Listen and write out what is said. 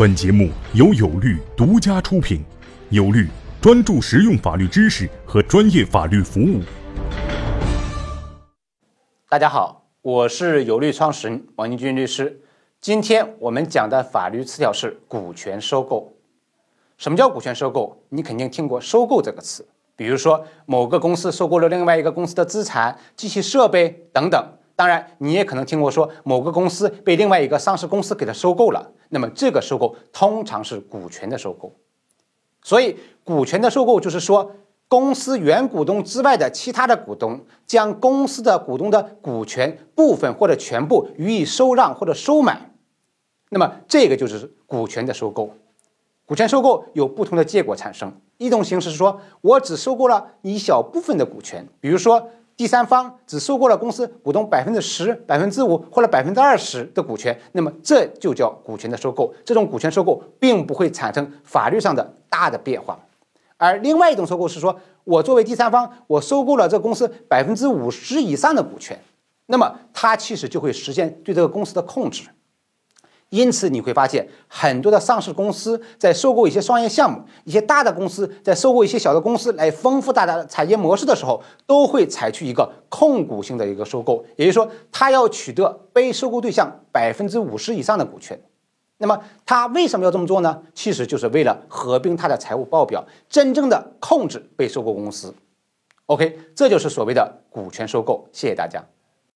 本节目由有律独家出品，有律专注实用法律知识和专业法律服务。大家好，我是有律创始人王金军律师。今天我们讲的法律词条是股权收购。什么叫股权收购？你肯定听过“收购”这个词，比如说某个公司收购了另外一个公司的资产、机器设备等等。当然，你也可能听过说某个公司被另外一个上市公司给它收购了，那么这个收购通常是股权的收购。所以，股权的收购就是说，公司原股东之外的其他的股东将公司的股东的股权部分或者全部予以收让或者收买，那么这个就是股权的收购。股权收购有不同的结果产生，一种形式是说我只收购了一小部分的股权，比如说。第三方只收购了公司股东百分之十、百分之五或者百分之二十的股权，那么这就叫股权的收购。这种股权收购并不会产生法律上的大的变化。而另外一种收购是说，我作为第三方，我收购了这公司百分之五十以上的股权，那么它其实就会实现对这个公司的控制。因此，你会发现很多的上市公司在收购一些商业项目，一些大的公司在收购一些小的公司来丰富大家的产业模式的时候，都会采取一个控股性的一个收购，也就是说，他要取得被收购对象百分之五十以上的股权。那么，他为什么要这么做呢？其实就是为了合并他的财务报表，真正的控制被收购公司。OK，这就是所谓的股权收购。谢谢大家。